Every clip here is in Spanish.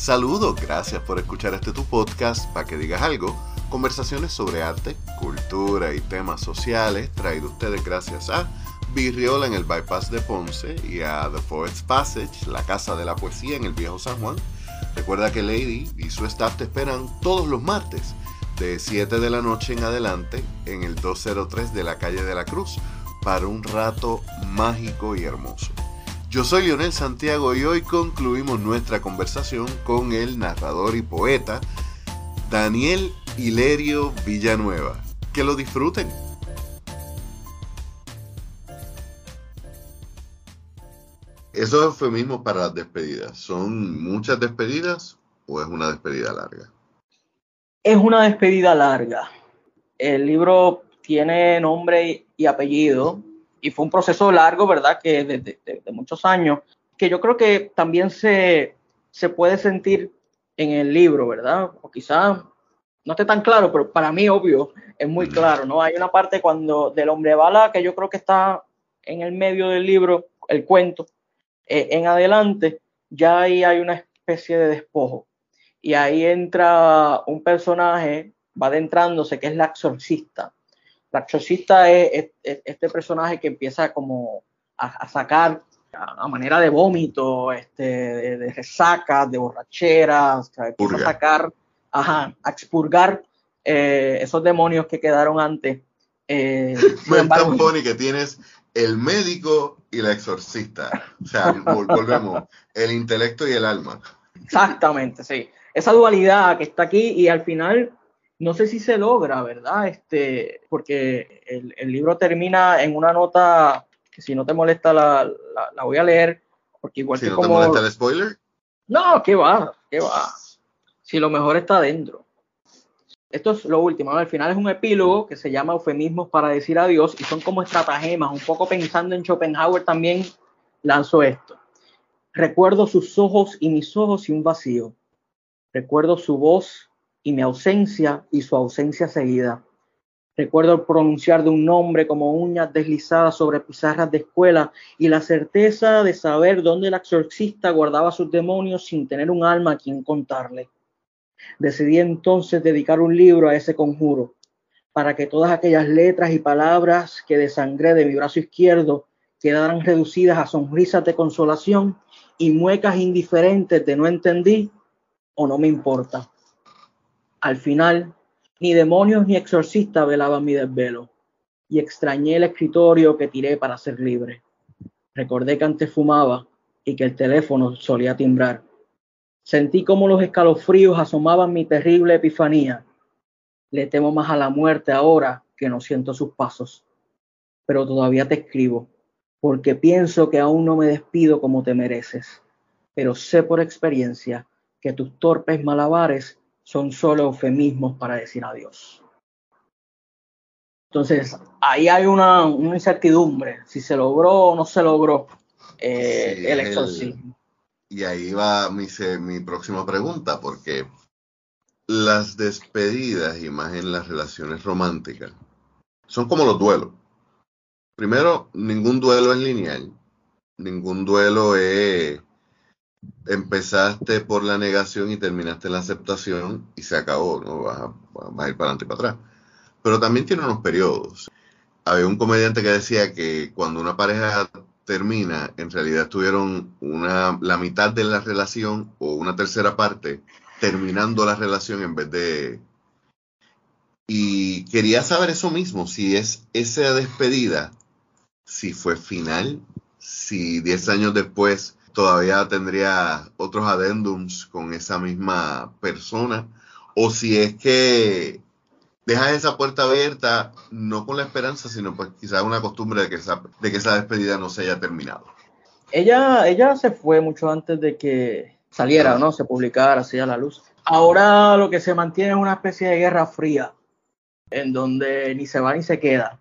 Saludos, gracias por escuchar este tu podcast para que digas algo. Conversaciones sobre arte, cultura y temas sociales traído ustedes gracias a Virriola en el Bypass de Ponce y a The Poets Passage, la casa de la poesía en el Viejo San Juan. Recuerda que Lady y su staff te esperan todos los martes de 7 de la noche en adelante en el 203 de la calle de la Cruz para un rato mágico y hermoso. Yo soy Lionel Santiago y hoy concluimos nuestra conversación con el narrador y poeta Daniel Hilerio Villanueva. Que lo disfruten. Esos eufemismos para las despedidas, ¿son muchas despedidas o es una despedida larga? Es una despedida larga. El libro tiene nombre y apellido, y fue un proceso largo, ¿verdad? Que de, muchos años, que yo creo que también se, se puede sentir en el libro, ¿verdad? O quizás no esté tan claro, pero para mí, obvio, es muy claro, ¿no? Hay una parte cuando del hombre bala que yo creo que está en el medio del libro, el cuento, eh, en adelante, ya ahí hay una especie de despojo. Y ahí entra un personaje, va adentrándose, que es la exorcista. La exorcista es, este personaje que empieza como a, sacar a, manera de vómito, este, de, resacas, de borracheras, empieza a sacar, a expurgar eh, esos demonios que quedaron antes. Eh, embargo, que tienes el médico y la exorcista. O sea, volvemos, el intelecto y el alma. Exactamente, sí. Esa dualidad que está aquí y al final no sé si se logra, ¿verdad? Este, porque el, libro termina en una nota que si no te molesta la, voy a leer, porque igual si que no te molesta el spoiler. No, ¿qué va? ¿Qué va? Si lo mejor está dentro. Esto es lo último. Al final es un epílogo que se llama Eufemismos para decir adiós y son como estratagemas. Un poco pensando en Schopenhauer también lanzó esto. Recuerdo sus ojos y mis ojos y un vacío. Recuerdo su voz y mi ausencia y su ausencia seguida. Recuerdo el pronunciar de un nombre como uñas deslizadas sobre pizarras de escuela y la certeza de saber dónde el exorcista guardaba sus demonios sin tener un alma a quien contarle. Decidí entonces dedicar un libro a ese conjuro, para que todas aquellas letras y palabras que desangré de mi brazo izquierdo quedaran reducidas a sonrisas de consolación y muecas indiferentes de no entendí o no me importa. Al final, ni demonios ni exorcistas velaban mi desvelo, y extrañé el escritorio que tiré para ser libre. Recordé que antes fumaba y que el teléfono solía timbrar. Sentí como los escalofríos asomaban mi terrible epifanía. Le temo más a la muerte ahora que no siento sus pasos. Pero todavía te escribo, porque pienso que aún no me despido como te mereces. Pero sé por experiencia que tus torpes malabares son solo eufemismos para decir adiós. Entonces, ahí hay una, incertidumbre, si se logró o no se logró eh, el exorcismo. y ahí va mi, mi próxima pregunta, porque las despedidas y más en las relaciones románticas son como los duelos. Primero, ningún duelo es lineal, ningún duelo es empezaste por la negación y terminaste la aceptación y se acabó, ¿no? Vas a, ir para adelante y para atrás. Pero también tiene unos periodos. Había un comediante que decía que cuando una pareja termina, en realidad tuvieron una, la mitad de la relación o una tercera parte terminando la relación en vez de... Y quería saber eso mismo, si es esa despedida, si fue final, si 10 años después todavía tendría otros adendums con esa misma persona, o si es que dejas esa puerta abierta, no con la esperanza, sino pues quizás una costumbre de que esa, de que esa despedida no se haya terminado. Ella, ella se fue mucho antes de que saliera, ¿no? Se publicara a la luz. Ahora lo que se mantiene es una especie de guerra fría, en donde ni se va ni se queda.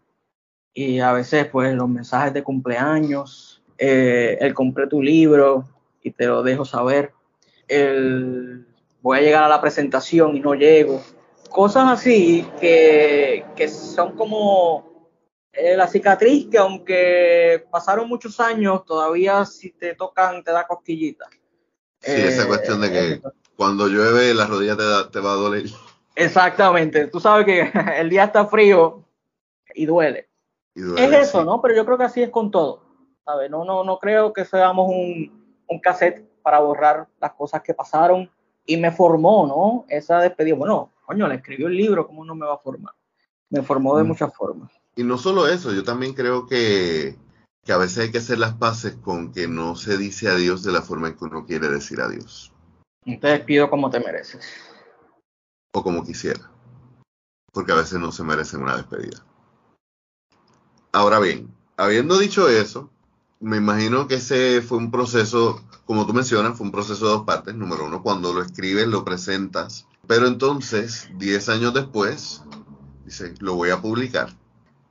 Y a veces, pues, los mensajes de cumpleaños, eh, el compré tu libro y te lo dejo saber, el voy a llegar a la presentación y no llego, cosas así que, son como eh, la cicatriz que aunque pasaron muchos años, todavía si te tocan te da cosquillita. Sí, esa cuestión de que Cuando llueve, la rodilla te, va a doler. Exactamente. Tú sabes que el día está frío y duele. es eso, ¿no? Pero yo creo que así es con todo. ¿Sabes? No, no, no creo que seamos un, un cassette para borrar las cosas que pasaron y me formó, ¿no? Esa despedida. Bueno, coño, le escribió el libro, ¿cómo no me va a formar? Me formó de mm. muchas formas. Y no solo eso, yo también creo que, que a veces hay que hacer las paces con que no se dice adiós de la forma en que uno quiere decir adiós. te despido como te mereces. O como quisiera. Porque a veces no se merecen una despedida. Ahora bien, habiendo dicho eso, me imagino que ese fue un proceso, como tú mencionas, fue un proceso de dos partes. Número uno, cuando lo escribes, lo presentas. Pero entonces, diez años después, dice, lo voy a publicar.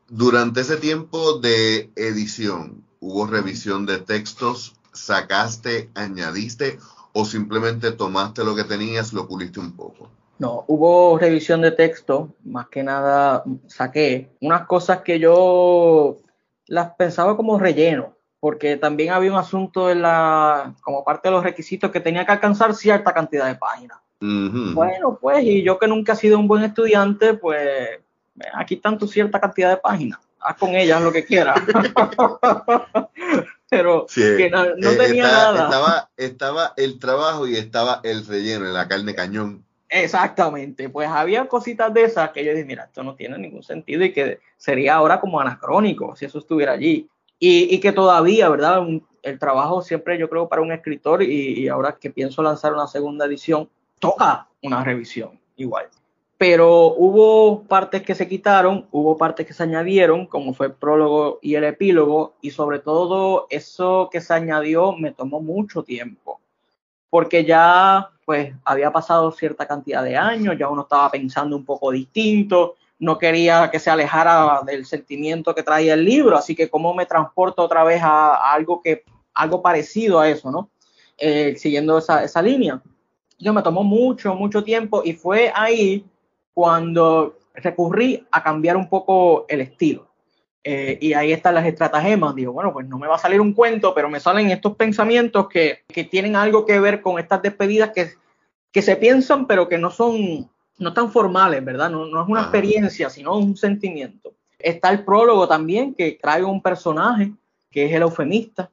Durante ese tiempo de edición, ¿hubo revisión de textos? ¿Sacaste, añadiste o simplemente tomaste lo que tenías, lo puliste un poco? No, hubo revisión de texto, más que nada saqué unas cosas que yo las pensaba como relleno, porque también había un asunto en la, como parte de los requisitos que tenía que alcanzar cierta cantidad de páginas. Bueno, pues, y yo que nunca he sido un buen estudiante, pues aquí están tu cierta cantidad de páginas, haz con ellas lo que quieras. Pero que no, eh, tenía nada. Estaba, estaba el trabajo y estaba el relleno, la carne cañón. Exactamente, pues había cositas de esas que yo dije, mira, esto no tiene ningún sentido y que sería ahora como anacrónico si eso estuviera allí. Y, que todavía, ¿verdad? el trabajo siempre yo creo para un escritor y, ahora que pienso lanzar una segunda edición, toca una revisión igual. Pero hubo partes que se quitaron, hubo partes que se añadieron, como fue el prólogo y el epílogo, y sobre todo eso que se añadió me tomó mucho tiempo, porque ya pues había pasado cierta cantidad de años, ya uno estaba pensando un poco distinto, no quería que se alejara del sentimiento que traía el libro, así que cómo me transporto otra vez a, algo que algo parecido a eso, ¿no? Eh, siguiendo esa, esa línea. Yo me tomó mucho, mucho tiempo y fue ahí cuando recurrí a cambiar un poco el estilo. Eh, y ahí están las estratagemas. Digo, bueno, pues no me va a salir un cuento, pero me salen estos pensamientos que, que tienen algo que ver con estas despedidas que, que se piensan, pero que no son no tan formales, ¿verdad? No, no es una experiencia, sino un sentimiento. Está el prólogo también, que trae un personaje, que es el eufemista,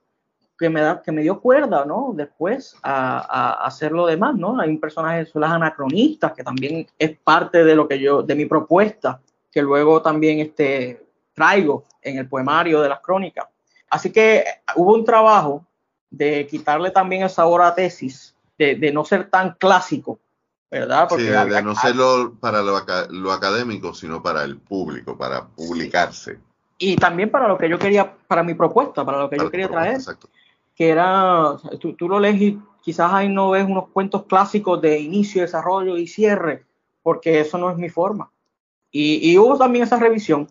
que me, da, que me dio cuerda, ¿no? Después a, a, hacer lo demás, ¿no? Hay un personaje, son las anacronistas, que también es parte de lo que yo, de mi propuesta, que luego también este, traigo en el poemario de las crónicas. Así que hubo un trabajo de quitarle también el sabor a tesis, de, de no ser tan clásico, ¿verdad? Porque sí, de, no serlo para lo, lo, académico, sino para el público, para publicarse. Y también para lo que yo quería, para mi propuesta, para lo que yo quería traer, que era, tú, lo lees y quizás ahí no ves unos cuentos clásicos de inicio, desarrollo y cierre, porque eso no es mi forma. Y, y hubo también esa revisión.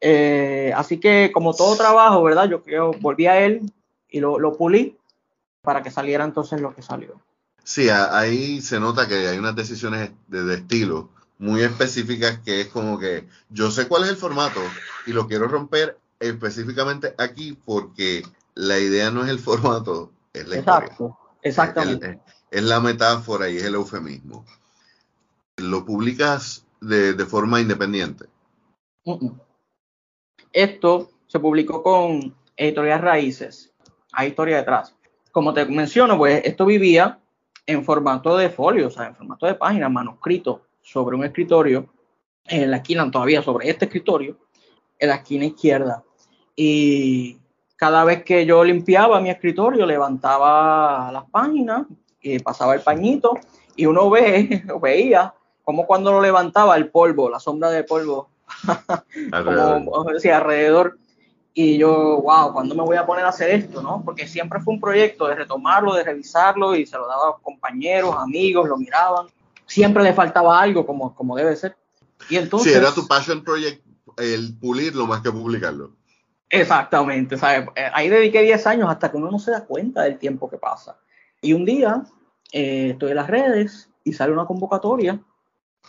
Eh, así que como todo trabajo, ¿verdad? Yo creo, volví a él y lo, lo pulí para que saliera entonces lo que salió. Sí, ahí se nota que hay unas decisiones de, estilo muy específicas que es como que yo sé cuál es el formato y lo quiero romper específicamente aquí porque la idea no es el formato, es la Exacto, Exactamente. Es, la metáfora y es el eufemismo. ¿Lo publicas de, forma independiente? Esto se publicó con Editorial Raíces. Hay historia detrás. Como te menciono, pues esto vivía en formato de folio, o sea, en formato de página, manuscrito sobre un escritorio, en la esquina todavía sobre este escritorio, en la esquina izquierda. Y cada vez que yo limpiaba mi escritorio, levantaba las páginas y pasaba el pañito y uno ve, veía como cuando lo levantaba el polvo, la sombra de polvo, como decía, alrededor y yo, wow, ¿cuándo me voy a poner a hacer esto? ¿no? Porque siempre fue un proyecto de retomarlo, de revisarlo y se lo daba a compañeros, amigos, lo miraban. Siempre le faltaba algo como, como debe ser. Y entonces... Sí, era tu passion project el pulirlo más que publicarlo. Exactamente, ¿sabes? Eh, ahí dediqué 10 años hasta que uno no se da cuenta del tiempo que pasa. Y un día eh, estoy en las redes y sale una convocatoria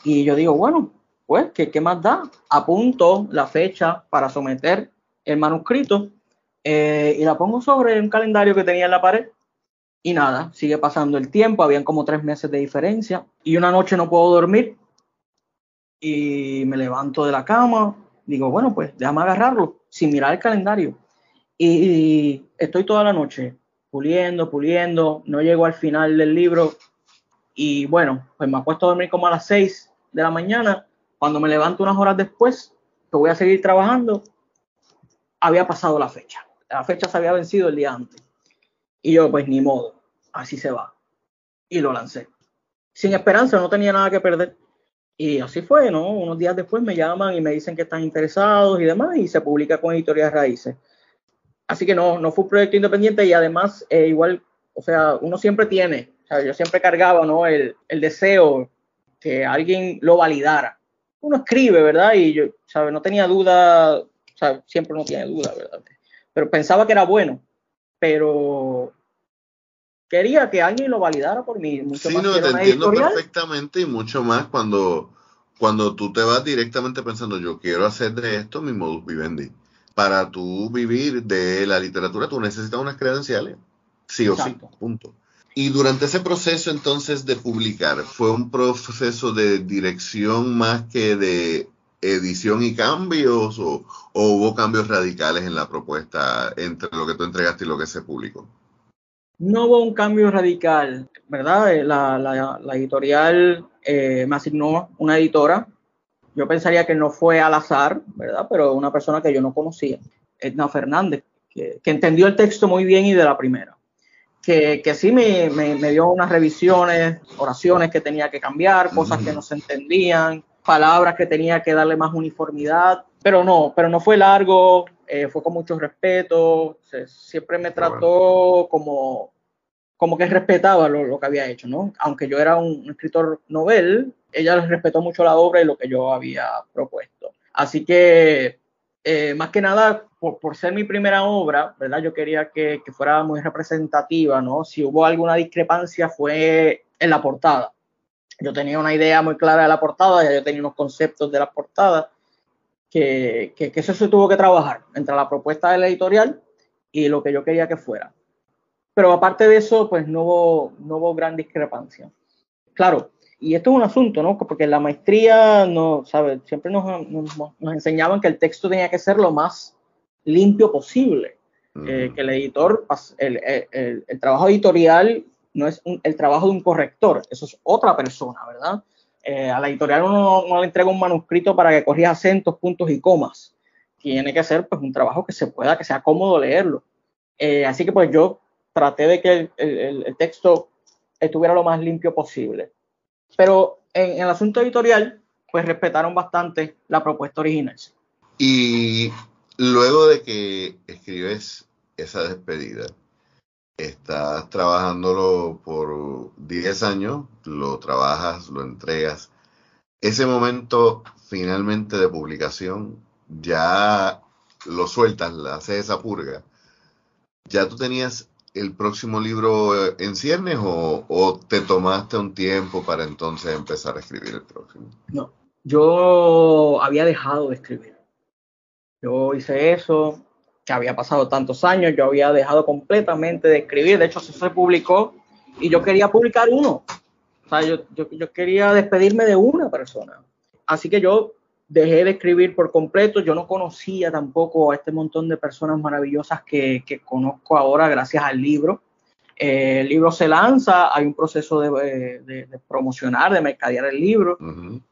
y yo digo, bueno, pues, ¿qué, qué más da? Apunto la fecha para someter el manuscrito eh, y la pongo sobre un calendario que tenía en la pared Y nada, sigue pasando el tiempo, habían como tres meses de diferencia. Y una noche no puedo dormir y me levanto de la cama, digo, bueno, pues déjame agarrarlo sin mirar el calendario. Y, estoy toda la noche puliendo, puliendo, no llego al final del libro y bueno, pues me acuesto a dormir como a las 6 de la mañana. Cuando me levanto unas horas después, que voy a seguir trabajando, había pasado la fecha. La fecha se había vencido el día antes. Y yo, pues ni modo, así se va. Y lo lancé. Sin esperanza, no tenía nada que perder. Y así fue, ¿no? Unos días después me llaman y me dicen que están interesados y demás, y se publica con Editorial Raíces. Así que no, no fue un proyecto independiente y además, eh, igual, o sea, uno siempre tiene, o yo siempre cargaba, ¿no? El, el deseo que alguien lo validara. Uno escribe, ¿verdad? Y yo, ¿sabes? No tenía duda, sea, siempre no tiene duda, ¿verdad? Pero pensaba que era bueno, pero quería que alguien lo validara por mí. Mucho sí, no, te entiendo perfectamente y mucho más cuando, cuando tú te vas directamente pensando, yo quiero hacer de esto mi modus vivendi. Para tú vivir de la literatura, tú necesitas unas credenciales, sí o sí, punto. Y durante ese proceso entonces de publicar, ¿fue un proceso de dirección más que de edición y cambios o, o hubo cambios radicales en la propuesta entre lo que tú entregaste y lo que se publicó? no hubo un cambio radical, ¿verdad? Eh, la, editorial eh, me asignó una editora. Yo pensaría que no fue al azar, ¿verdad? Pero una persona que yo no conocía, Edna Fernández, que, entendió el texto muy bien y de la primera. Que, que sí me, me, dio unas revisiones, oraciones que tenía que cambiar, cosas que no se entendían, palabras que tenía que darle más uniformidad, pero no, pero no fue largo, eh, fue con mucho respeto, siempre me trató como, como que respetaba lo, que había hecho, ¿no? Aunque yo era un, escritor novel, ella respetó mucho la obra y lo que yo había propuesto. Así que, eh, más que nada, por, ser mi primera obra, ¿verdad? Yo quería que, que fuera muy representativa, ¿no? Si hubo alguna discrepancia fue en la portada. Yo tenía una idea muy clara de la portada, ya yo tenía unos conceptos de la portada, que, que, eso se tuvo que trabajar entre la propuesta del editorial y lo que yo quería que fuera. Pero aparte de eso, pues no hubo, no hubo gran discrepancia. Claro, y esto es un asunto, ¿no? Porque la maestría, no, ¿sabes? Siempre nos, nos, enseñaban que el texto tenía que ser lo más limpio posible. Eh, que el editor, el, el, el, trabajo editorial no es el trabajo de un corrector, eso es otra persona, ¿verdad? Eh, a la editorial uno no le entrega un manuscrito para que corrija acentos, puntos y comas. Tiene que ser pues un trabajo que se pueda, que sea cómodo leerlo. Eh, así que pues yo traté de que el, texto estuviera lo más limpio posible. Pero en, el asunto editorial, pues respetaron bastante la propuesta original. Y luego de que escribes esa despedida, estás trabajándolo por 10 años, lo trabajas, lo entregas. Ese momento finalmente de publicación, ya lo sueltas, haces esa purga. ¿Ya tú tenías el próximo libro en ciernes o, te tomaste un tiempo para entonces empezar a escribir el próximo? No, yo había dejado de escribir. Yo hice eso, que había pasado tantos años, yo había dejado completamente de escribir, de hecho eso se publicó y yo quería publicar uno, o sea, yo, yo, quería despedirme de una persona, así que yo dejé de escribir por completo, yo no conocía tampoco a este montón de personas maravillosas que, que conozco ahora gracias al libro. Eh, el libro se lanza, hay un proceso de, de, promocionar, de mercadear el libro,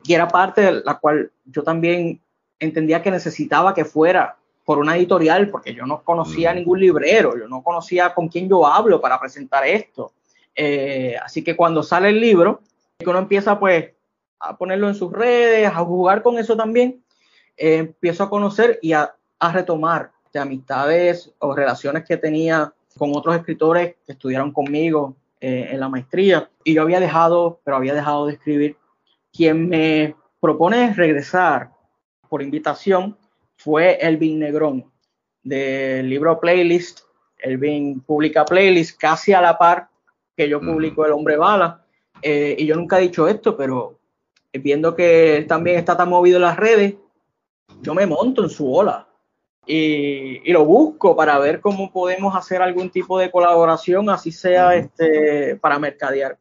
y era parte de la cual yo también entendía que necesitaba que fuera por una editorial, porque yo no conocía ningún librero, yo no conocía con quién yo hablo para presentar esto. Eh, así que cuando sale el libro, que uno empieza pues a ponerlo en sus redes, a jugar con eso también, eh, empiezo a conocer y a, retomar de amistades o relaciones que tenía con otros escritores que estudiaron conmigo eh, en la maestría. Y yo había dejado, pero había dejado de escribir. Quien me propone regresar por invitación fue Elvin Negrón del libro Playlist. Elvin publica Playlist casi a la par que yo publico El Hombre Bala. Eh, y yo nunca he dicho esto, pero viendo que él también está tan movido en las redes, yo me monto en su ola. y, lo busco para ver cómo podemos hacer algún tipo de colaboración, así sea este, para mercadear.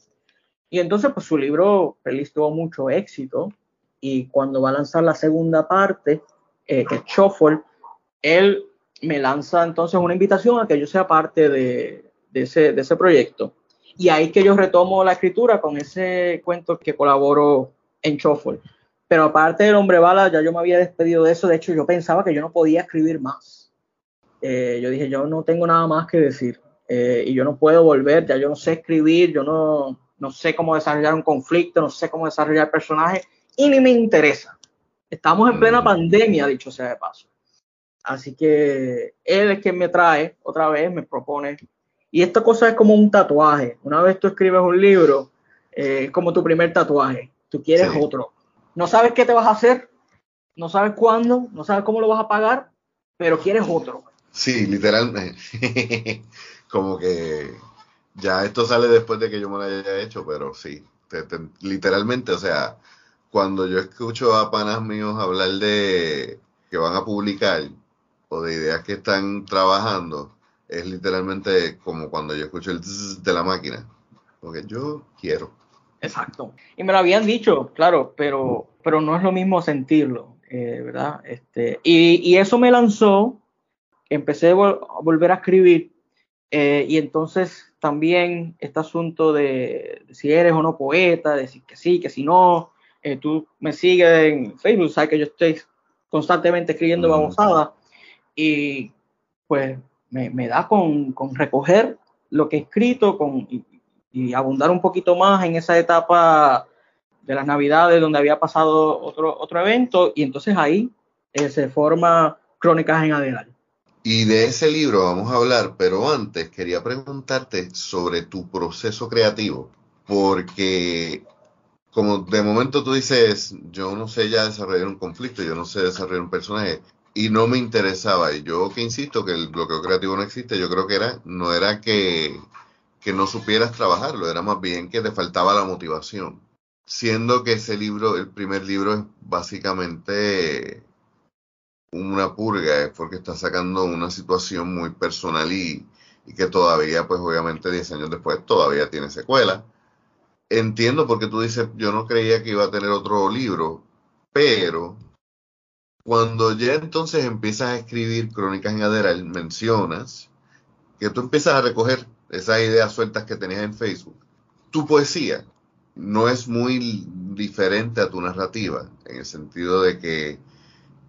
Y entonces, pues su libro feliz tuvo mucho éxito y cuando va a lanzar la segunda parte, eh, que es él me lanza entonces una invitación a que yo sea parte de, ese, proyecto. Y ahí que yo retomo la escritura con ese cuento que colaboro en Shuffle. Pero aparte del hombre bala, ya yo me había despedido de eso. De hecho, yo pensaba que yo no podía escribir más. Eh, yo dije, yo no tengo nada más que decir. Eh, y yo no puedo volver, ya yo no sé escribir, yo no, no sé cómo desarrollar un conflicto, no sé cómo desarrollar personajes y ni me interesa. Estamos en plena mm. pandemia, dicho sea de paso. Así que él es quien me trae otra vez, me propone. Y esta cosa es como un tatuaje. Una vez tú escribes un libro, eh, es como tu primer tatuaje. Tú quieres otro no sabes qué te vas a hacer, no sabes cuándo, no sabes cómo lo vas a pagar, pero quieres otro. Sí, literalmente. Como que ya esto sale después de que yo me lo haya hecho, pero sí, literalmente, o sea, cuando yo escucho a panas míos hablar de que van a publicar o de ideas que están trabajando, es literalmente como cuando yo escucho el de la máquina, porque yo quiero. Exacto. Y me lo habían dicho, claro, pero, pero no es lo mismo sentirlo, eh, ¿verdad? Este, y, eso me lanzó, empecé a volver a escribir, eh, y entonces también este asunto de, si eres o no poeta, decir que sí, que si no, eh, tú me sigues en Facebook, sabes que yo estoy constantemente escribiendo mm. babosadas, y pues me, da con, con, recoger lo que he escrito, con, y abundar un poquito más en esa etapa de las navidades donde había pasado otro, otro evento y entonces ahí eh, se forma Crónicas en Adelante. Y de ese libro vamos a hablar, pero antes quería preguntarte sobre tu proceso creativo, porque como de momento tú dices, yo no sé ya desarrollar un conflicto, yo no sé desarrollar un personaje, y no me interesaba, y yo que insisto que el bloqueo creativo no existe, yo creo que era, no era que que no supieras trabajarlo, era más bien que te faltaba la motivación. Siendo que ese libro, el primer libro es básicamente una purga, porque está sacando una situación muy personal y, que todavía, pues obviamente 10 años después, todavía tiene secuela. Entiendo porque tú dices, yo no creía que iba a tener otro libro, pero cuando ya entonces empiezas a escribir Crónicas en Aderal, mencionas que tú empiezas a recoger esas ideas sueltas que tenías en Facebook, tu poesía no es muy diferente a tu narrativa, en el sentido de que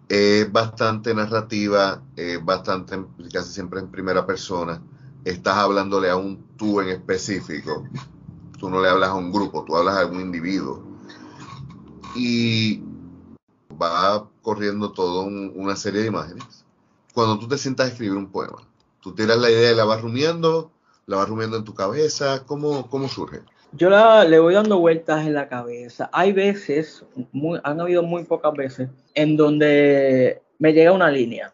es bastante narrativa, es bastante, casi siempre en primera persona, estás hablándole a un tú en específico, tú no le hablas a un grupo, tú hablas a un individuo. Y va corriendo toda una serie de imágenes. Cuando tú te sientas a escribir un poema, tú tiras la idea y la vas rumiando, la vas rumiando en tu cabeza? ¿Cómo, cómo surge? Yo la, le voy dando vueltas en la cabeza. Hay veces, han habido muy pocas veces, en donde me llega una línea.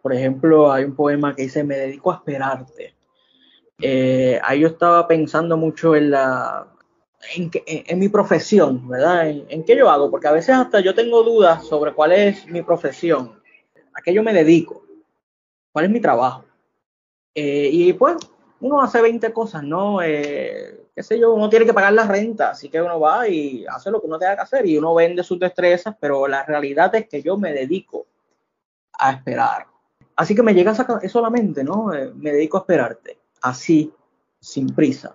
Por ejemplo, hay un poema que dice, me dedico a esperarte. Eh, ahí yo estaba pensando mucho en la, en, mi profesión, ¿verdad? En, qué yo hago, porque a veces hasta yo tengo dudas sobre cuál es mi profesión, a qué yo me dedico, cuál es mi trabajo. Eh, y pues uno hace 20 cosas, ¿no? Eh, qué sé yo, uno tiene que pagar la renta, así que uno va y hace lo que uno tenga que hacer y uno vende sus destrezas, pero la realidad es que yo me dedico a esperar. Así que me llega eso solamente, ¿no? Eh, me dedico a esperarte, así, sin prisa.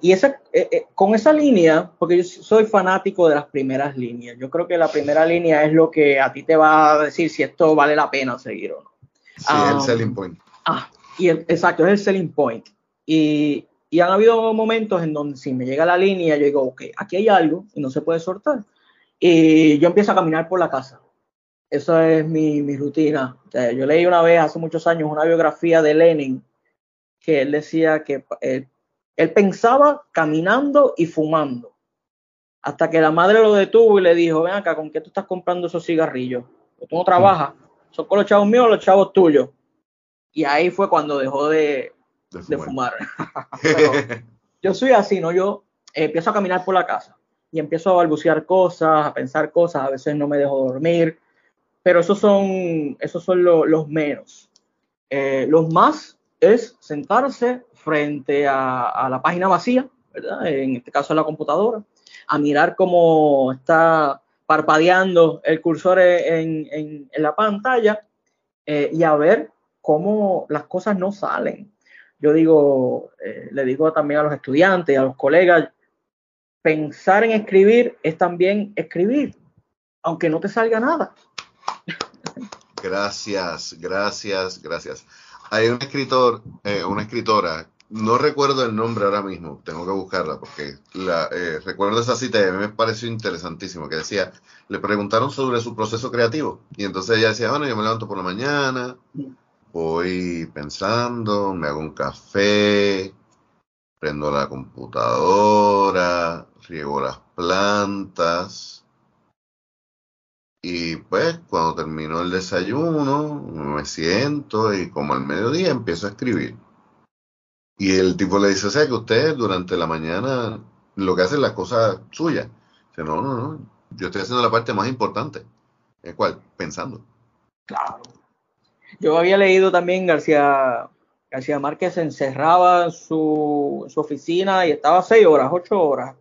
Y esa, eh, con esa línea, porque yo soy fanático de las primeras líneas, yo creo que la primera línea es lo que a ti te va a decir si esto vale la pena seguir o no. Sí, el ah, selling point. Ah, y exacto, es el selling point. Y, han habido momentos en donde si me llega la línea, yo digo, ok, aquí hay algo y no se puede soltar. Y yo empiezo a caminar por la casa. Esa es mi, rutina. yo leí una vez, hace muchos años, una biografía de Lenin, que él decía que él, él pensaba caminando y fumando. Hasta que la madre lo detuvo y le dijo, ven acá, ¿con qué tú estás comprando esos cigarrillos? Tú no trabajas. ¿Son con los chavos míos o los chavos tuyos? Y ahí fue cuando dejó de, de fumar. yo soy así, ¿no? Yo empiezo a caminar por la casa y empiezo a balbucear cosas, a pensar cosas, a veces no me dejo dormir, pero esos son, esos son los menos. Eh, los más es sentarse frente a, la página vacía, ¿verdad? En este caso la computadora, a mirar cómo está parpadeando el cursor en, la pantalla eh, y a ver cómo las cosas no salen. Yo digo, eh, le digo también a los estudiantes y a los colegas, pensar en escribir es también escribir, aunque no te salga nada. Gracias, gracias, gracias. Hay un escritor, eh, una escritora, no recuerdo el nombre ahora mismo, tengo que buscarla porque la, eh, recuerdo esa cita y a mí me pareció interesantísimo, que decía, le preguntaron sobre su proceso creativo y entonces ella decía, bueno, yo me levanto por la mañana, voy pensando, me hago un café, prendo la computadora, riego las plantas y pues cuando termino el desayuno me siento y como al mediodía empiezo a escribir. Y el tipo le dice, o sea que usted durante la mañana lo que hace es las cosas suyas. Dice, no, no, no, yo estoy haciendo la parte más importante. ¿El cual? Pensando. Claro. Yo había leído también García, García Márquez se encerraba en su, oficina y estaba seis horas, ocho horas.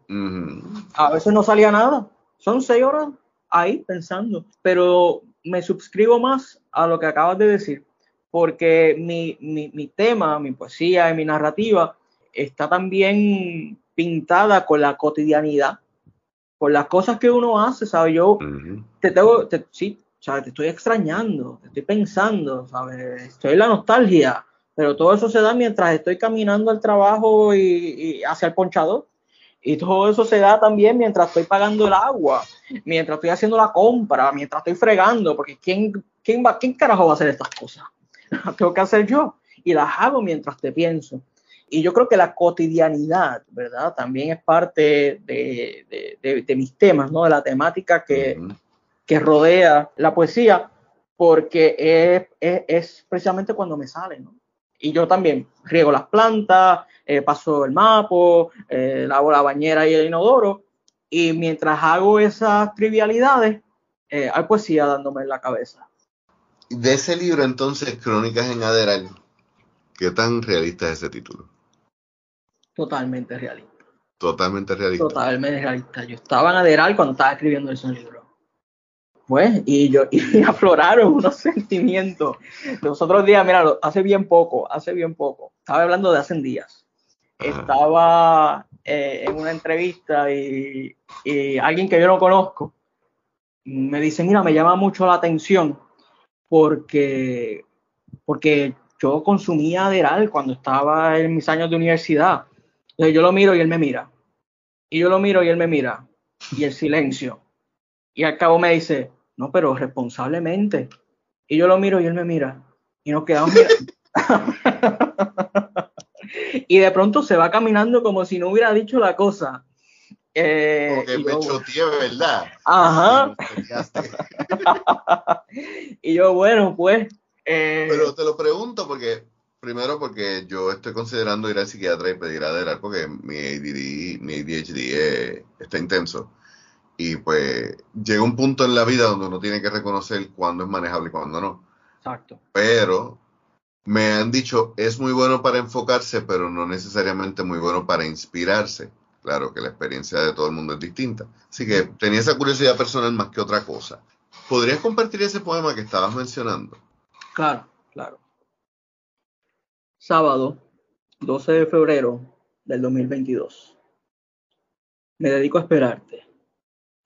A veces no salía nada. Son seis horas ahí pensando. Pero me suscribo más a lo que acabas de decir, porque mi, mi, mi tema, mi poesía y mi narrativa está también pintada con la cotidianidad, con las cosas que uno hace, ¿sabes? Yo te tengo, sí, ¿sabes? Te estoy extrañando, te estoy pensando, ¿sabes? Estoy en la nostalgia, pero todo eso se da mientras estoy caminando al trabajo y, hacia el ponchador. Y todo eso se da también mientras estoy pagando el agua, mientras estoy haciendo la compra, mientras estoy fregando, porque ¿quién, quién, va, quién carajo va a hacer estas cosas? Las tengo que hacer yo y las hago mientras te pienso. Y yo creo que la cotidianidad, ¿verdad? También es parte de, de, mis temas, ¿no? De la temática que, que rodea la poesía, porque es, es, precisamente cuando me sale, ¿no? Y yo también riego las plantas, eh, paso el mapo, eh, lavo la bañera y el inodoro, y mientras hago esas trivialidades, eh, hay poesía dándome en la cabeza. De ese libro, entonces, Crónicas en Aderal, ¿qué tan realista es ese título? Totalmente realista. Totalmente realista. Totalmente realista. Yo estaba en Aderal cuando estaba escribiendo ese libro. Pues, y yo, y afloraron unos sentimientos. Los otros días, mira, hace bien poco, hace bien poco, estaba hablando de hace días. Estaba eh, en una entrevista y, alguien que yo no conozco me dice, mira, me llama mucho la atención porque, porque yo consumía Aderal cuando estaba en mis años de universidad. Entonces yo lo miro y él me mira. Y yo lo miro y él me mira. Y el silencio. Y al cabo me dice, no, pero responsablemente. Y yo lo miro y él me mira. Y nos quedamos mirando. y de pronto se va caminando como si no hubiera dicho la cosa. Eh, Porque me ¿verdad? Ajá. y yo, bueno, pues. Eh, pero te lo pregunto porque, primero, porque yo estoy considerando ir al psiquiatra y pedir a porque mi ADD, mi ADHD está intenso. Y pues llega un punto en la vida donde uno tiene que reconocer cuándo es manejable y cuándo no. Exacto. Pero me han dicho, es muy bueno para enfocarse, pero no necesariamente muy bueno para inspirarse. Claro que la experiencia de todo el mundo es distinta. Así que tenía esa curiosidad personal más que otra cosa. ¿Podrías compartir ese poema que estabas mencionando? Claro, claro. Sábado, 12 de febrero del 2022. Me dedico a esperarte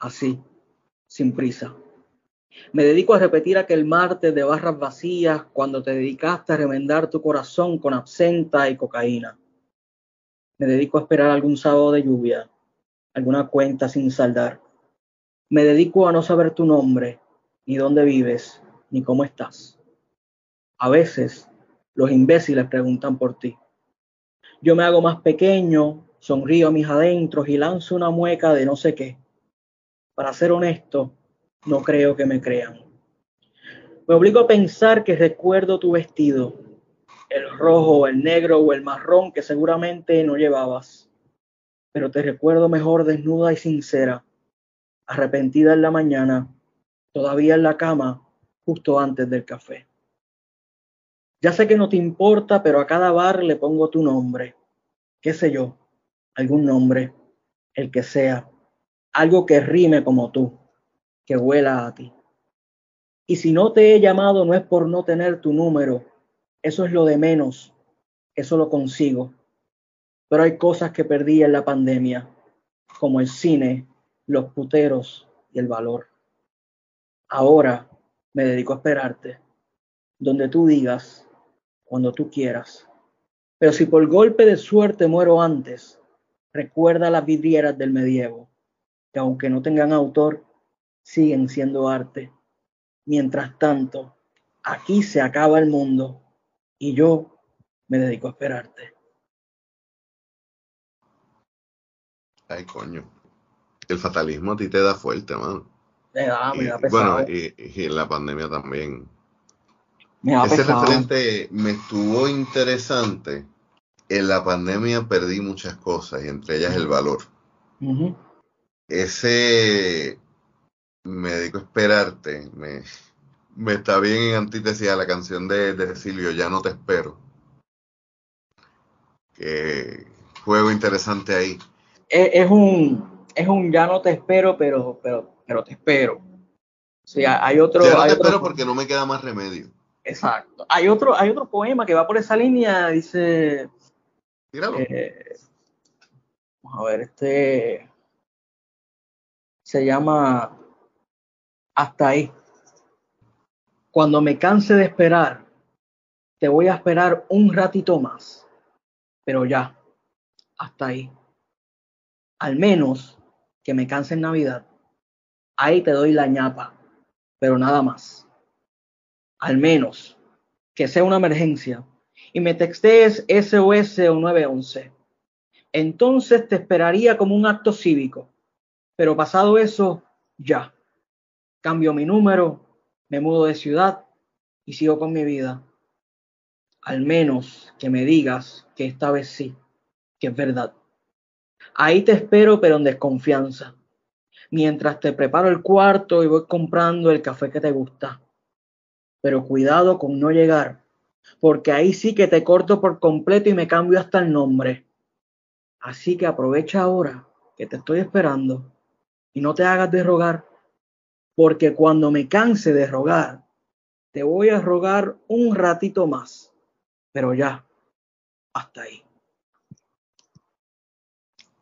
así, sin prisa. Me dedico a repetir aquel martes de barras vacías cuando te dedicaste a remendar tu corazón con absenta y cocaína. Me dedico a esperar algún sábado de lluvia, alguna cuenta sin saldar. Me dedico a no saber tu nombre, ni dónde vives, ni cómo estás. A veces los imbéciles preguntan por ti. Yo me hago más pequeño, sonrío a mis adentros y lanzo una mueca de no sé qué para ser honesto, no creo que me crean. Me obligo a pensar que recuerdo tu vestido, el rojo, el negro o el marrón que seguramente no llevabas, pero te recuerdo mejor desnuda y sincera, arrepentida en la mañana, todavía en la cama, justo antes del café. Ya sé que no te importa, pero a cada bar le pongo tu nombre. ¿Qué sé yo? Algún nombre, el que sea. Algo que rime como tú, que huela a ti. Y si no te he llamado no es por no tener tu número. Eso es lo de menos. Eso lo consigo. Pero hay cosas que perdí en la pandemia, como el cine, los puteros y el valor. Ahora me dedico a esperarte, donde tú digas, cuando tú quieras. Pero si por golpe de suerte muero antes, recuerda las vidrieras del medievo, que aunque no tengan autor, siguen siendo arte. Mientras tanto, aquí se acaba el mundo y yo me dedico a esperarte. Ay, coño. El fatalismo a ti te da fuerte, mano. Me da, me da pesado. Bueno, y, y, en la pandemia también. Me da Ese pesado. referente me estuvo interesante. En la pandemia perdí muchas cosas y entre ellas el valor. Ese me dedico a esperarte. Me, me está bien en antítesis a la canción de, de Silvio, Ya no te espero. Que juego interesante ahí. Es, es un, es un ya no te espero, pero, pero, pero te espero. Sí, hay otro. Ya no hay te otro- espero porque no me queda más remedio. Exacto. Hay otro, hay otro poema que va por esa línea, dice. Eh, vamos a ver, este. Se llama Hasta ahí. Cuando me canse de esperar, te voy a esperar un ratito más. Pero ya, hasta ahí. Al menos que me canse en Navidad. Ahí te doy la ñapa, pero nada más. Al menos que sea una emergencia y me textees SOS o 911. Entonces te esperaría como un acto cívico. Pero pasado eso, ya. Cambio mi número, me mudo de ciudad y sigo con mi vida. Al menos que me digas que esta vez sí, que es verdad. Ahí te espero, pero en desconfianza. Mientras te preparo el cuarto y voy comprando el café que te gusta. Pero cuidado con no llegar, porque ahí sí que te corto por completo y me cambio hasta el nombre. Así que aprovecha ahora que te estoy esperando y no te hagas de rogar, porque cuando me canse de rogar, te voy a rogar un ratito más. Pero ya, hasta ahí,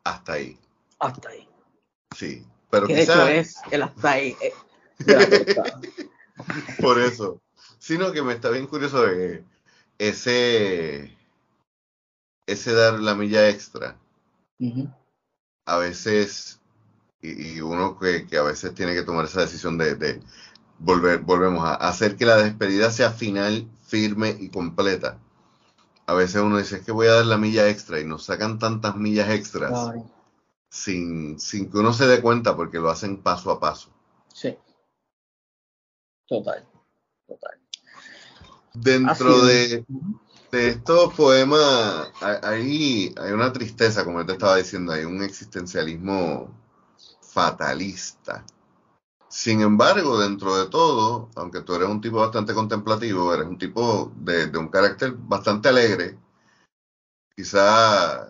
Hasta ahí. hasta ahí. Sí. Pero Que de hecho quizás es el hasta ahí. eh, por eso. Sino que me está bien curioso de ese, ese dar la milla extra. A veces, y, y uno que, que a veces tiene que tomar esa decisión de, de volver, volvemos a hacer que la despedida sea final, firme y completa. A veces uno dice, es que voy a dar la milla extra y nos sacan tantas millas extras sin, sin que uno se dé cuenta porque lo hacen paso a paso. sí. Total, total. Dentro de, de estos poemas, hay, hay- hay una tristeza, como te estaba diciendo, hay un existencialismo fatalista. Sin embargo, dentro de todo, aunque tú eres un tipo bastante contemplativo, eres un tipo de, un carácter bastante alegre, quizá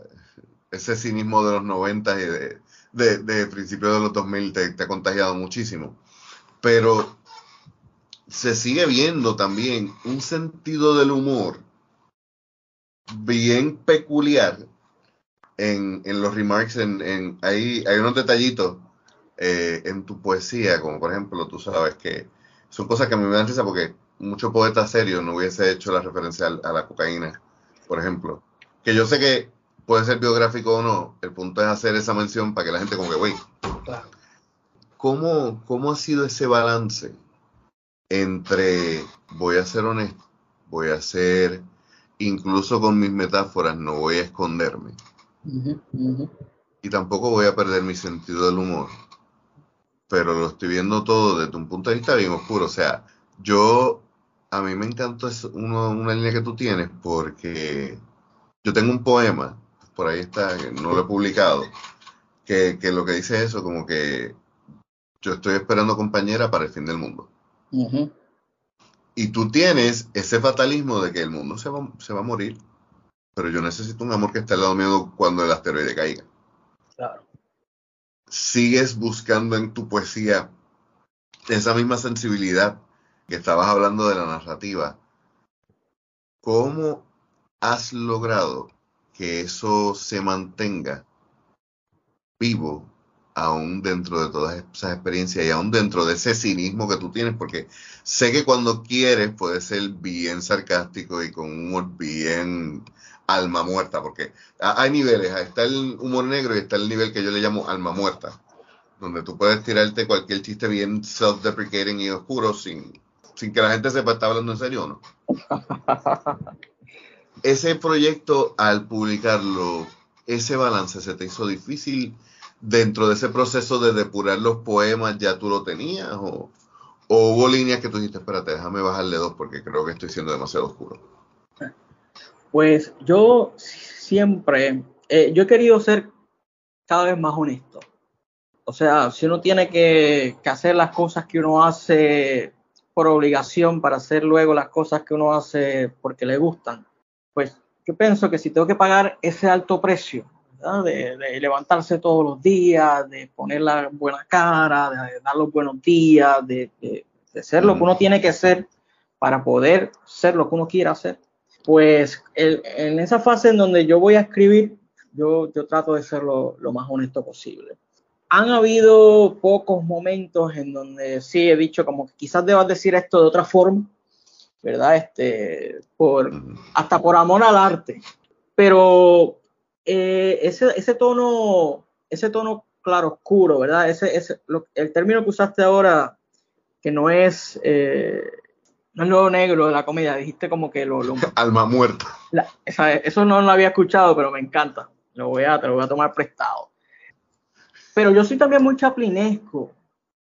ese cinismo de los 90 y de, de, de principios de los 2000 te, te ha contagiado muchísimo. Pero se sigue viendo también un sentido del humor bien peculiar en, los remarks, en, en, hay unos detallitos eh, en tu poesía, como por ejemplo, tú sabes que son cosas que a mí me dan risa porque mucho poeta serio no hubiese hecho la referencia a la cocaína, por ejemplo. Que yo sé que puede ser biográfico o no, el punto es hacer esa mención para que la gente como que, güey. ¿cómo, ¿cómo ha sido ese balance entre voy a ser honesto, voy a ser, incluso con mis metáforas, no voy a esconderme y tampoco voy a perder mi sentido del humor, pero lo estoy viendo todo desde un punto de vista bien oscuro. O sea, yo, a mí me encantó es uno- una línea que tú tienes porque yo tengo un poema, por ahí está, no lo he publicado, que, que lo que dice eso, como que yo estoy esperando compañera para el fin del mundo. Y tú tienes ese fatalismo de que el mundo se va, se va a morir, pero yo necesito un amor que esté al lado mío cuando el asteroide caiga. Claro. Sigues buscando en tu poesía esa misma sensibilidad que estabas hablando de la narrativa. ¿Cómo has logrado que eso se mantenga vivo aún dentro de todas esas experiencias y aún dentro de ese cinismo que tú tienes, porque sé que cuando quieres puede ser bien sarcástico y con un humor bien alma muerta, porque hay niveles, está el humor negro y está el nivel que yo le llamo alma muerta, donde tú puedes tirarte cualquier chiste bien self-deprecating y oscuro sin, sin que la gente sepa está hablando en serio o no. Ese proyecto, al publicarlo, ese balance se te hizo difícil dentro de ese proceso de depurar los poemas, ¿ya tú lo tenías? ¿O, hubo líneas que tú dijiste, espérate, déjame bajarle dos porque creo que estoy siendo demasiado oscuro? Pues yo siempre, eh, yo he querido ser cada vez más honesto. O sea, si uno tiene que, que, hacer las cosas que uno hace por obligación para hacer luego las cosas que uno hace porque le gustan, pues yo pienso que si tengo que pagar ese alto precio de, levantarse todos los días, de poner la buena cara, de, dar los buenos días, de, ser lo que uno tiene que ser para poder ser lo que uno quiera hacer. Pues en esa fase en donde yo voy a escribir, yo, yo trato de ser lo, lo más honesto posible. Han habido pocos momentos en donde sí he dicho como que quizás debas decir esto de otra forma, ¿verdad? Este, por, hasta por amor al arte. Pero eh, ese, ese, tono, ese tono claro oscuro, ¿verdad? Ese, ese, el término que usaste ahora, que no es, eh, no es lo negro de la comedia, dijiste como que lo... Alma muerta. eso no lo había escuchado, pero me encanta. Lo voy a, te lo voy a tomar prestado. Pero yo soy también muy chaplinesco.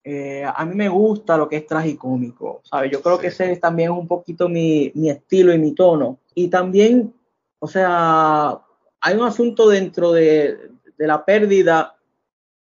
Eh, a mí me gusta lo que es tragicómico, ¿sabes? Yo creo que ese es también un poquito mi, mi estilo y mi tono. Y también, o sea, hay un asunto dentro de, la pérdida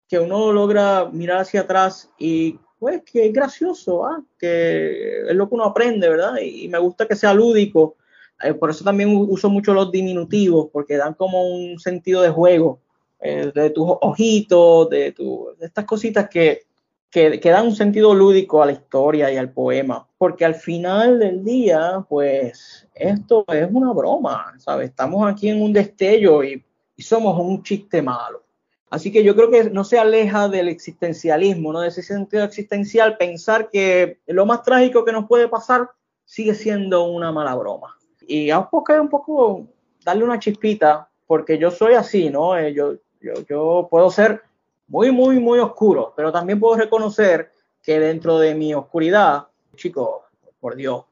que uno logra mirar hacia atrás y pues que es gracioso, ¿ah? que es lo que uno aprende, ¿verdad? Y, me gusta que sea lúdico. Eh, por eso también uso mucho los diminutivos, porque dan como un sentido de juego, eh, de tus ojitos, de, tu, estas cositas que, que, dan un sentido lúdico a la historia y al poema, porque al final del día, pues esto es una broma, ¿sabes? Estamos aquí en un destello y, somos un chiste malo. Así que yo creo que no se aleja del existencialismo, ¿no? De ese sentido existencial, pensar que lo más trágico que nos puede pasar sigue siendo una mala broma. Y a un poco, un poco darle una chispita, porque yo soy así, ¿no? Eh, yo, yo, yo puedo ser muy, muy, muy oscuro, pero también puedo reconocer que dentro de mi oscuridad, chicos, por Dios,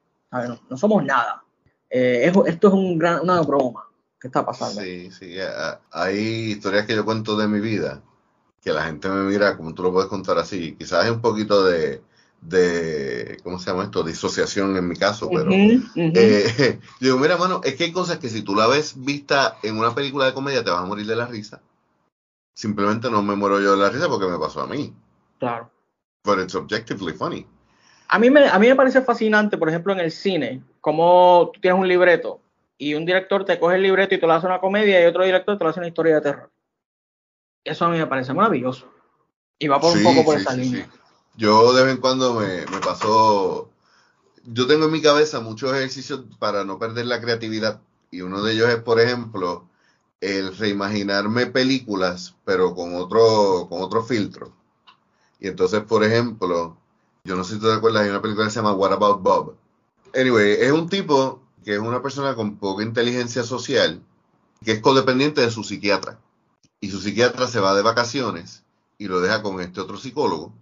no, somos nada. Eh, esto es un gran, una broma que está pasando. Sí, sí, hay historias que yo cuento de mi vida que la gente me mira como tú lo puedes contar así. Quizás es un poquito de, de, ¿cómo se llama esto? Disociación en mi caso, pero eh, yo digo, mira, mano, es que hay cosas que si tú la ves vista en una película de comedia te vas a morir de la risa simplemente no me muero yo de la risa porque me pasó a mí. Claro. But it's objectively funny. A mí, me, a mí me parece fascinante, por ejemplo, en el cine, como tú tienes un libreto y un director te coge el libreto y te lo hace una comedia y otro director te lo hace una historia de terror. Eso a mí me parece maravilloso. Y va por un poco por esa línea. Yo de vez en cuando me, me pasó. Yo tengo en mi cabeza muchos ejercicios para no perder la creatividad. Y uno de ellos es, por ejemplo, el reimaginarme películas, pero con otro, con otro filtro. Y entonces, por ejemplo, yo no sé si tú te acuerdas, hay una película que se llama What About Bob. Anyway, es un tipo que es una persona con poca inteligencia social, que es codependiente de su psiquiatra. Y su psiquiatra se va de vacaciones y lo deja con este otro psicólogo.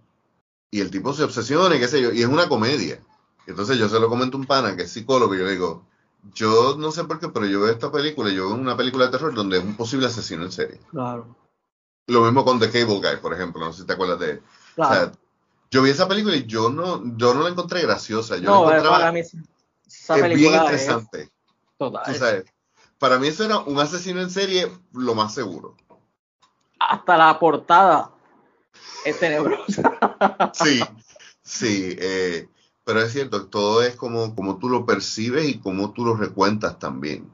Y el tipo se obsesiona y qué sé yo, y es una comedia. Entonces yo se lo comento a un pana que es psicólogo y yo le digo, yo no sé por qué, pero yo veo esta película, yo veo una película de terror donde es un posible asesino en serie. Claro. Lo mismo con The Cable Guy, por ejemplo, no sé si te acuerdas de claro. o sea, yo vi esa película y yo no, yo no la encontré graciosa. Yo no, la encontraba, para mí esa es bien interesante. total. para mí eso era un asesino en serie lo más seguro. Hasta la portada es tenebrosa. sí, sí. Eh, pero es cierto, todo es como, como tú lo percibes y como tú lo recuentas también.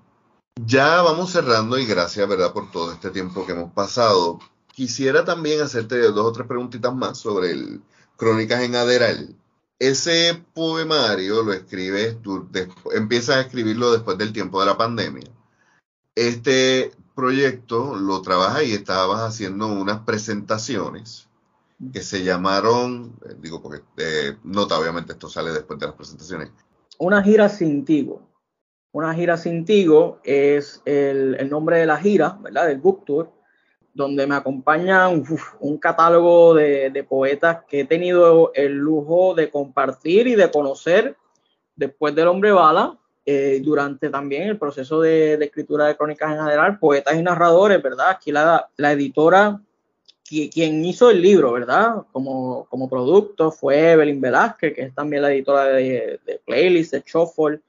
Ya vamos cerrando y gracias, ¿verdad?, por todo este tiempo que hemos pasado. Quisiera también hacerte dos o tres preguntitas más sobre el Crónicas en Aderal. Ese poemario lo escribes, tú empiezas a escribirlo después del tiempo de la pandemia. Este proyecto lo trabajas y estabas haciendo unas presentaciones que se llamaron, eh, digo porque eh, nota, obviamente esto sale después de las presentaciones. Una gira sin Tigo. Una gira sin Tigo es el, nombre de la gira, ¿verdad? Del book tour, donde me acompaña un, catálogo de, poetas que he tenido el lujo de compartir y de conocer después del Hombre Bala, eh, durante también el proceso de, escritura de crónicas en general, poetas y narradores, ¿verdad? Aquí la, la editora quien hizo el libro, ¿verdad? Como, como producto fue Evelyn Velázquez, que es también la editora de, Playlist, de Shuffle,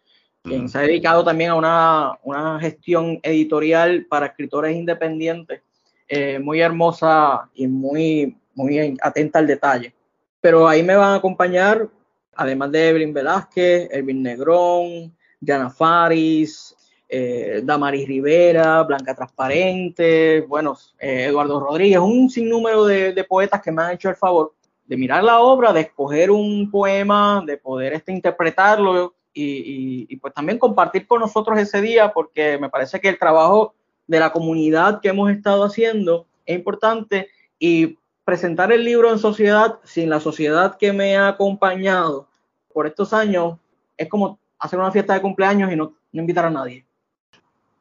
quien se ha dedicado también a una, una, gestión editorial para escritores independientes, eh, muy hermosa y muy, muy atenta al detalle. Pero ahí me van a acompañar, además de Evelyn Velázquez, Elvin Negrón, Diana Faris, eh, Damaris Rivera, Blanca Transparente, bueno, eh, Eduardo Rodríguez, un sinnúmero de, poetas que me han hecho el favor de mirar la obra, de escoger un poema, de poder este, interpretarlo y, pues también compartir con nosotros ese día, porque me parece que el trabajo de la comunidad que hemos estado haciendo es importante y presentar el libro en sociedad sin la sociedad que me ha acompañado por estos años es como hacer una fiesta de cumpleaños y no invitar a nadie.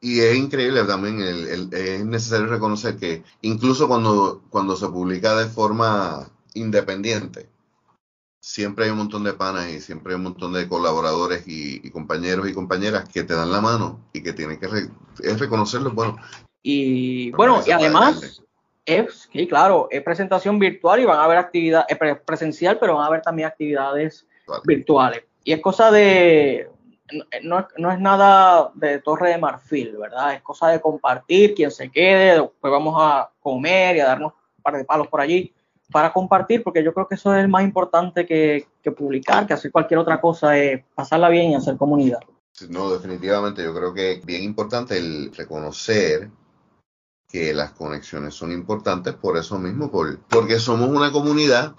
Y es increíble también, es necesario reconocer que incluso cuando, cuando se publica de forma independiente, siempre hay un montón de panas y siempre hay un montón de colaboradores y, compañeros y compañeras que te dan la mano y que tienen que es reconocerlo. Bueno, y bueno, y además es, sí, claro, es presentación virtual y van a haber actividades, presencial, pero van a haber también actividades virtuales. Y es cosa de, no, no, es nada de torre de marfil, ¿verdad? Es cosa de compartir, quien se quede, después vamos a comer y a darnos un par de palos por allí para compartir, porque yo creo que eso es más importante que, que publicar, que hacer cualquier otra cosa, es pasarla bien y hacer comunidad. No, definitivamente, yo creo que es bien importante el reconocer que las conexiones son importantes por eso mismo, por, porque somos una comunidad,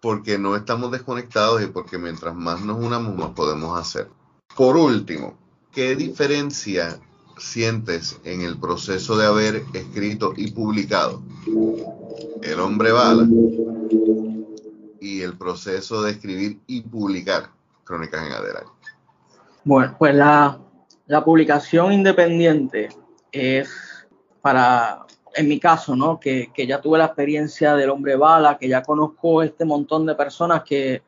porque no estamos desconectados y porque mientras más nos unamos, más podemos hacer. Por último, ¿qué diferencia sientes en el proceso de haber escrito y publicado El hombre bala y el proceso de escribir y publicar Crónicas en Adelante? Bueno, pues la, publicación independiente es para, en mi caso, ¿no? Que, ya tuve la experiencia del hombre bala, que ya conozco este montón de personas que,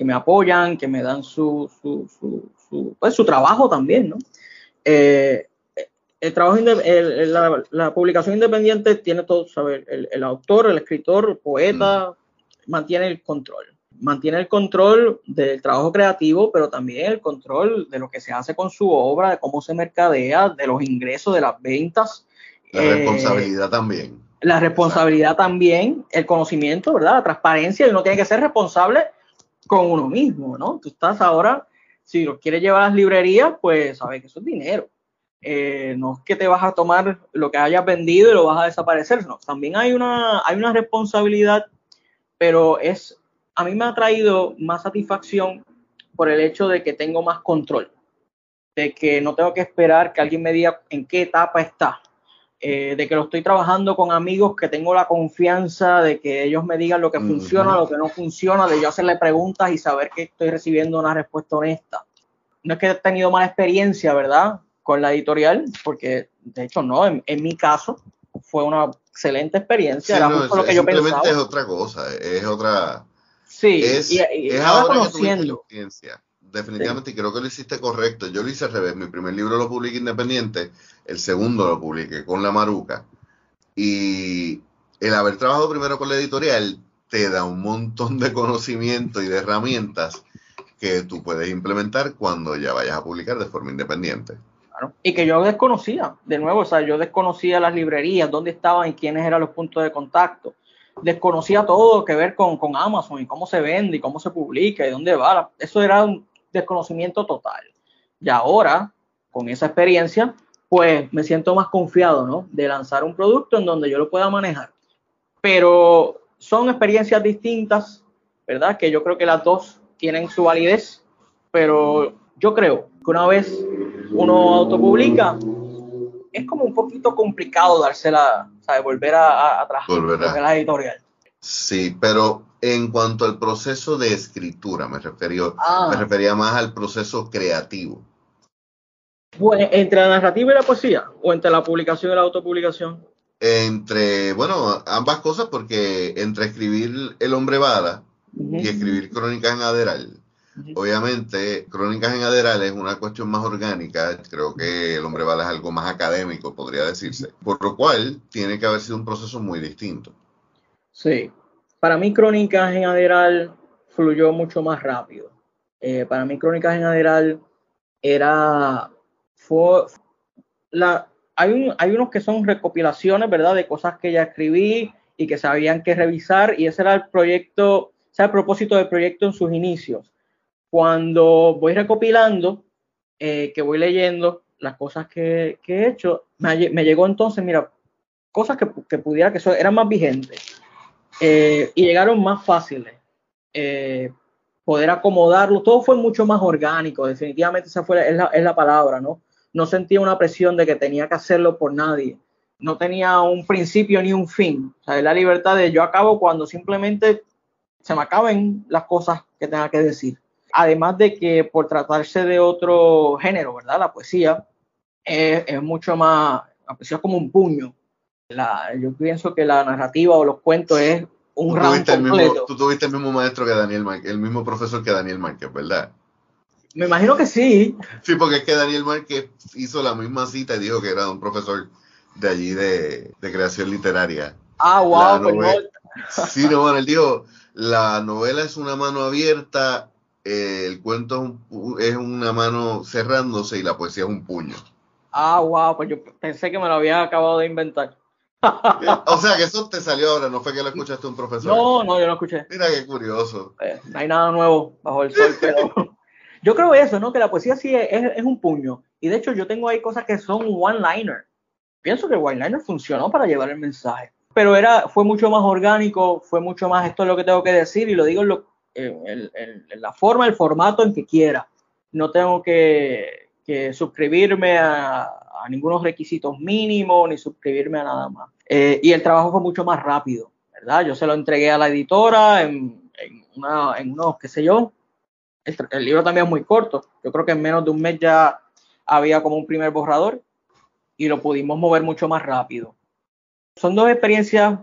me apoyan, que me dan su, su, pues, su trabajo también, ¿no? Eh, el trabajo la, publicación independiente tiene todo, saber, el, autor, el escritor, el poeta, mantiene el control. Mantiene el control del trabajo creativo, pero también el control de lo que se hace con su obra, de cómo se mercadea, de los ingresos, de las ventas. La responsabilidad también. La responsabilidad también, el conocimiento, ¿verdad? La transparencia, y uno tiene que ser responsable con uno mismo, ¿no? Tú estás ahora si lo quieres llevar a las librerías, pues sabes que eso es dinero. Eh, no es que te vas a tomar lo que hayas vendido y lo vas a desaparecer, no. También hay una, hay una responsabilidad, pero es, a mí me ha traído más satisfacción por el hecho de que tengo más control, de que no tengo que esperar que alguien me diga en qué etapa está, eh, de que lo estoy trabajando con amigos que tengo la confianza de que ellos me digan lo que funciona, lo que no funciona, de yo hacerle preguntas y saber que estoy recibiendo una respuesta honesta. No es que he tenido mala experiencia, ¿verdad? Con la editorial, porque de hecho no, en, mi caso fue una excelente experiencia, era lo que yo pensaba. es otra cosa, es otra... Sí, es, y, es ahora conociendo definitivamente, y creo que lo hiciste correcto. Yo lo hice al revés. Mi primer libro lo publiqué independiente, el segundo lo publiqué con La Maruca. Y el haber trabajado primero con la editorial te da un montón de conocimiento y de herramientas que tú puedes implementar cuando ya vayas a publicar de forma independiente. Y que yo desconocía, de nuevo, o sea, yo desconocía las librerías, dónde estaban y quiénes eran los puntos de contacto. desconocía todo que ver con, con Amazon y cómo se vende y cómo se publica y dónde va. Eso era un desconocimiento total. Y ahora, con esa experiencia, pues me siento más confiado, ¿no? De lanzar un producto en donde yo lo pueda manejar. Pero son experiencias distintas, ¿verdad? Que yo creo que las dos tienen su validez, pero yo creo que una vez uno autopublica, es como un poquito complicado dársela, ¿sabes? Volver a, a, trabajar Volver a- la editorial. Sí, pero en cuanto al proceso de escritura, me refería, Ah. me refería más al proceso creativo. Bueno, entre la narrativa y la poesía, o entre la publicación y la autopublicación. Entre, bueno, ambas cosas, porque entre escribir El Hombre Bala Ujú. y escribir Crónicas en Aderal. Obviamente, Crónicas en Aderal es una cuestión más orgánica, creo que El Hombre Bala es algo más académico, podría decirse, por lo cual tiene que haber sido un proceso muy distinto. Sí. Para mí, Crónicas en Aderal fluyó mucho más rápido. Eh, para mí, Crónicas en Aderal era. Fue, la, hay, un- hay unos que son recopilaciones, ¿verdad? De cosas que ya escribí y que sabían que revisar, y ese era el proyecto, o sea, el propósito del proyecto en sus inicios. Cuando voy recopilando, eh, que voy leyendo las cosas que, que he hecho, me, me llegó entonces, mira, cosas que, que pudiera que eran más vigentes eh, y llegaron más fáciles. Eh, poder acomodarlo, todo fue mucho más orgánico, definitivamente esa fue, es, la, es la palabra, ¿no? No sentía una presión de que tenía que hacerlo por nadie, no tenía un principio ni un fin, o sea, es la libertad de yo acabo cuando simplemente se me acaben las cosas que tenga que decir. Además de que por tratarse de otro género, ¿verdad? La poesía es, es mucho más, la poesía es como un puño. La, yo pienso que la narrativa o los cuentos es un Tú round tuviste, el mismo, completo. tú tuviste el mismo maestro que Daniel Márquez, el mismo profesor que Daniel Márquez, ¿verdad? Me imagino que sí. Sí, porque es que Daniel Márquez hizo la misma cita y dijo que era un profesor de allí de, de creación literaria. Ah, wow, pues no, Sí, no, bueno, él dijo, la novela es una mano abierta, eh, el cuento es, una mano cerrándose y la poesía es un puño. Ah, wow, pues yo pensé que me lo había acabado de inventar. O sea, que eso te salió ahora, no fue que lo escuchaste un profesor. No, no, yo no escuché. Mira qué curioso. Eh, no hay nada nuevo bajo el sol, pero yo creo eso, ¿no? Que la poesía sí es, es un puño. Y de hecho yo tengo ahí cosas que son one-liner. Pienso que el one-liner funcionó para llevar el mensaje. Pero era, fue mucho más orgánico, fue mucho más esto es lo que tengo que decir y lo digo en, lo- en- en- en la forma, el formato en que quiera. No tengo que, que suscribirme a, a ningunos requisitos mínimos ni suscribirme a nada más. Eh, y el trabajo fue mucho más rápido, ¿verdad? Yo se lo entregué a la editora en, en, una- en unos, qué sé yo. El, el libro también es muy corto. Yo creo que en menos de un mes ya había como un primer borrador y lo pudimos mover mucho más rápido. Son dos experiencias,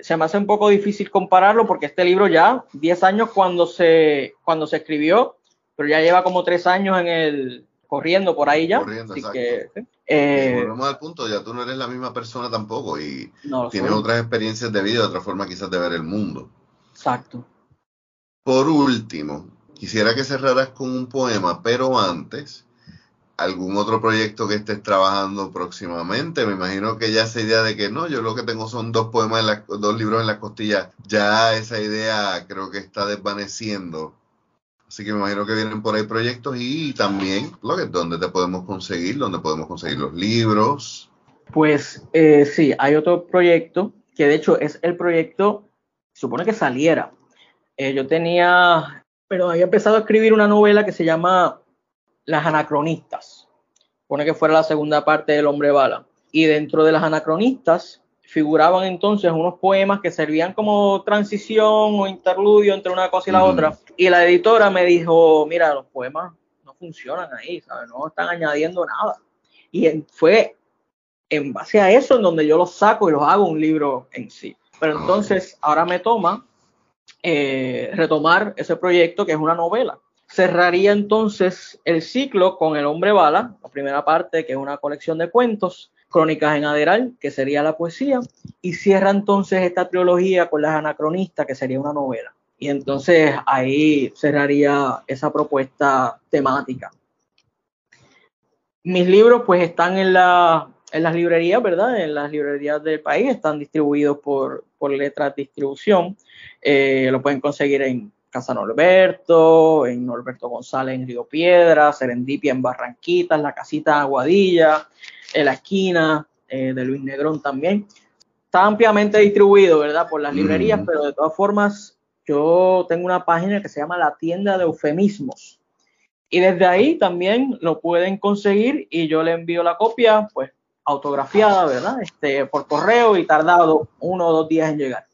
se me hace un poco difícil compararlo porque este libro ya, 10 años cuando se, cuando se escribió, pero ya lleva como 3 años en el, corriendo por ahí ya. Corriendo, así exacto. que, Y eh, volvemos al punto, ya tú no eres la misma persona tampoco y no tienes soy. otras experiencias de vida, otra forma quizás de ver el mundo. Exacto. Por último, quisiera que cerraras con un poema, pero antes, algún otro proyecto que estés trabajando próximamente. Me imagino que ya esa idea de que no, yo lo que tengo son dos poemas, en las- dos libros en las costillas, ya esa idea creo que está desvaneciendo. Así que me imagino que vienen por ahí proyectos y también lo que dónde te podemos conseguir, dónde podemos conseguir los libros. Pues eh, sí, hay otro proyecto que de hecho es el proyecto, supone que saliera. Eh, yo tenía, pero había empezado a escribir una novela que se llama Las Anacronistas. Supone que fuera la segunda parte del Hombre Bala. Y dentro de las Anacronistas figuraban entonces unos poemas que servían como transición o interludio entre una cosa y la otra. Y la editora me dijo, mira, los poemas no funcionan ahí, ¿sabes? No están añadiendo nada. Y fue en base a eso en donde yo los saco y los hago un libro en sí. Pero entonces ahora me toma eh, retomar ese proyecto que es una novela. Cerraría entonces el ciclo con El Hombre Bala, la primera parte que es una colección de cuentos, Crónicas en Aderal, que sería la poesía, y cierra entonces esta trilogía con Las Anacronistas, que sería una novela. Y entonces ahí cerraría esa propuesta temática. Mis libros pues están en la, en las librerías, ¿verdad? En las librerías del país están distribuidos por, por letras distribución. Eh, lo pueden conseguir en Casa Norberto, en Norberto González en Río Piedra, Serendipia en Barranquitas, la casita Aguadilla, en la esquina eh, de Luis Negrón también. Está ampliamente distribuido, ¿verdad? Por las librerías, pero de todas formas, yo tengo una página que se llama La Tienda de Eufemismos. Y desde ahí también lo pueden conseguir y yo le envío la copia, pues autografiada, ¿verdad? Este, por correo y tardado uno o dos días en llegar.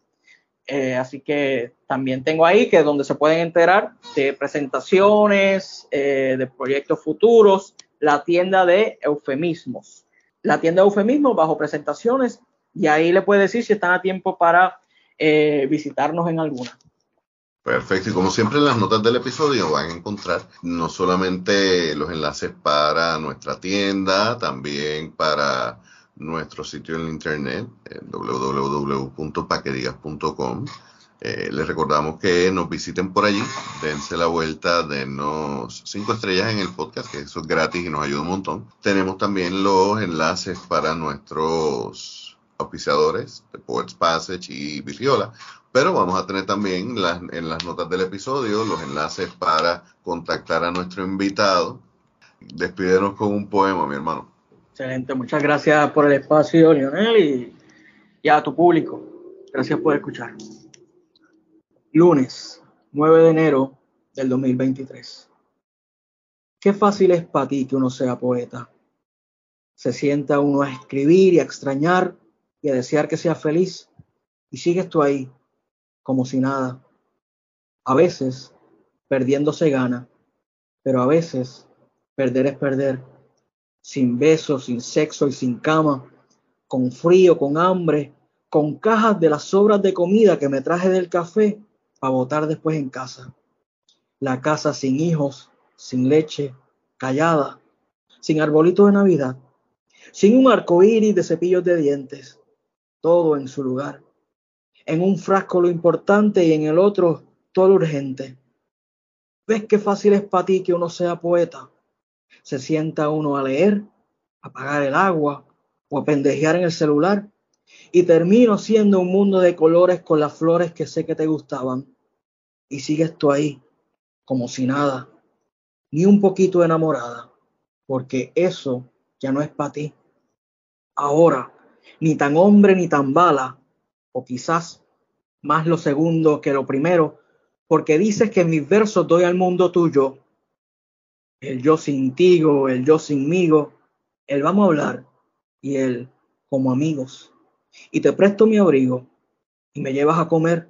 Eh, así que también tengo ahí que es donde se pueden enterar de presentaciones, eh, de proyectos futuros, la tienda de eufemismos. La tienda de eufemismos bajo presentaciones y ahí le puede decir si están a tiempo para eh, visitarnos en alguna. Perfecto, y como siempre en las notas del episodio van a encontrar no solamente los enlaces para nuestra tienda, también para nuestro sitio en internet, www.paquedigas.com. Eh, les recordamos que nos visiten por allí, dense la vuelta, denos cinco estrellas en el podcast, que eso es gratis y nos ayuda un montón. Tenemos también los enlaces para nuestros auspiciadores de Poets Passage y Bifiola, pero vamos a tener también en las notas del episodio los enlaces para contactar a nuestro invitado. Despídenos con un poema, mi hermano. Excelente, muchas gracias por el espacio, Lionel, y, a tu público. Gracias por escuchar. Lunes, 9 de enero del 2023. Qué fácil es para ti que uno sea poeta. Se sienta uno a escribir y a extrañar y a desear que sea feliz. Y sigues tú ahí, como si nada. A veces perdiendo se gana, pero a veces perder es perder. Sin besos, sin sexo y sin cama, con frío, con hambre, con cajas de las sobras de comida que me traje del café para botar después en casa. La casa sin hijos, sin leche, callada, sin arbolito de Navidad, sin un arco iris de cepillos de dientes, todo en su lugar en un frasco lo importante y en el otro todo lo urgente. ¿Ves qué fácil es para ti que uno sea poeta? Se sienta uno a leer, a apagar el agua o a pendejear en el celular y termino siendo un mundo de colores con las flores que sé que te gustaban. Y sigues tú ahí, como si nada, ni un poquito enamorada, porque eso ya no es para ti. Ahora, ni tan hombre ni tan bala, o quizás más lo segundo que lo primero, porque dices que mis versos doy al mundo tuyo, el yo sin tigo, el yo sinmigo, el vamos a hablar y el como amigos. Y te presto mi abrigo y me llevas a comer.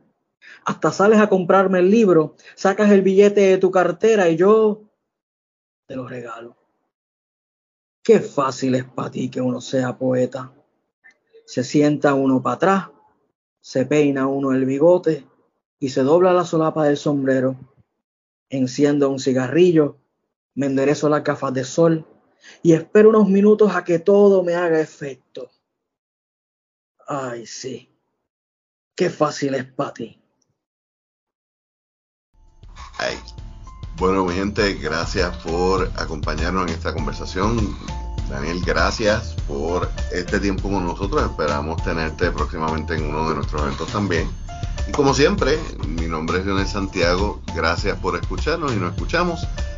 Hasta sales a comprarme el libro, sacas el billete de tu cartera y yo te lo regalo. Qué fácil es para ti que uno sea poeta. Se sienta uno para atrás se peina uno el bigote y se dobla la solapa del sombrero. Enciendo un cigarrillo, me enderezo las gafas de sol y espero unos minutos a que todo me haga efecto. Ay, sí. Qué fácil es para ti. Ay. Bueno, mi gente, gracias por acompañarnos en esta conversación. Daniel, gracias por este tiempo con nosotros. Esperamos tenerte próximamente en uno de nuestros eventos también. Y como siempre, mi nombre es Leonel Santiago. Gracias por escucharnos y nos escuchamos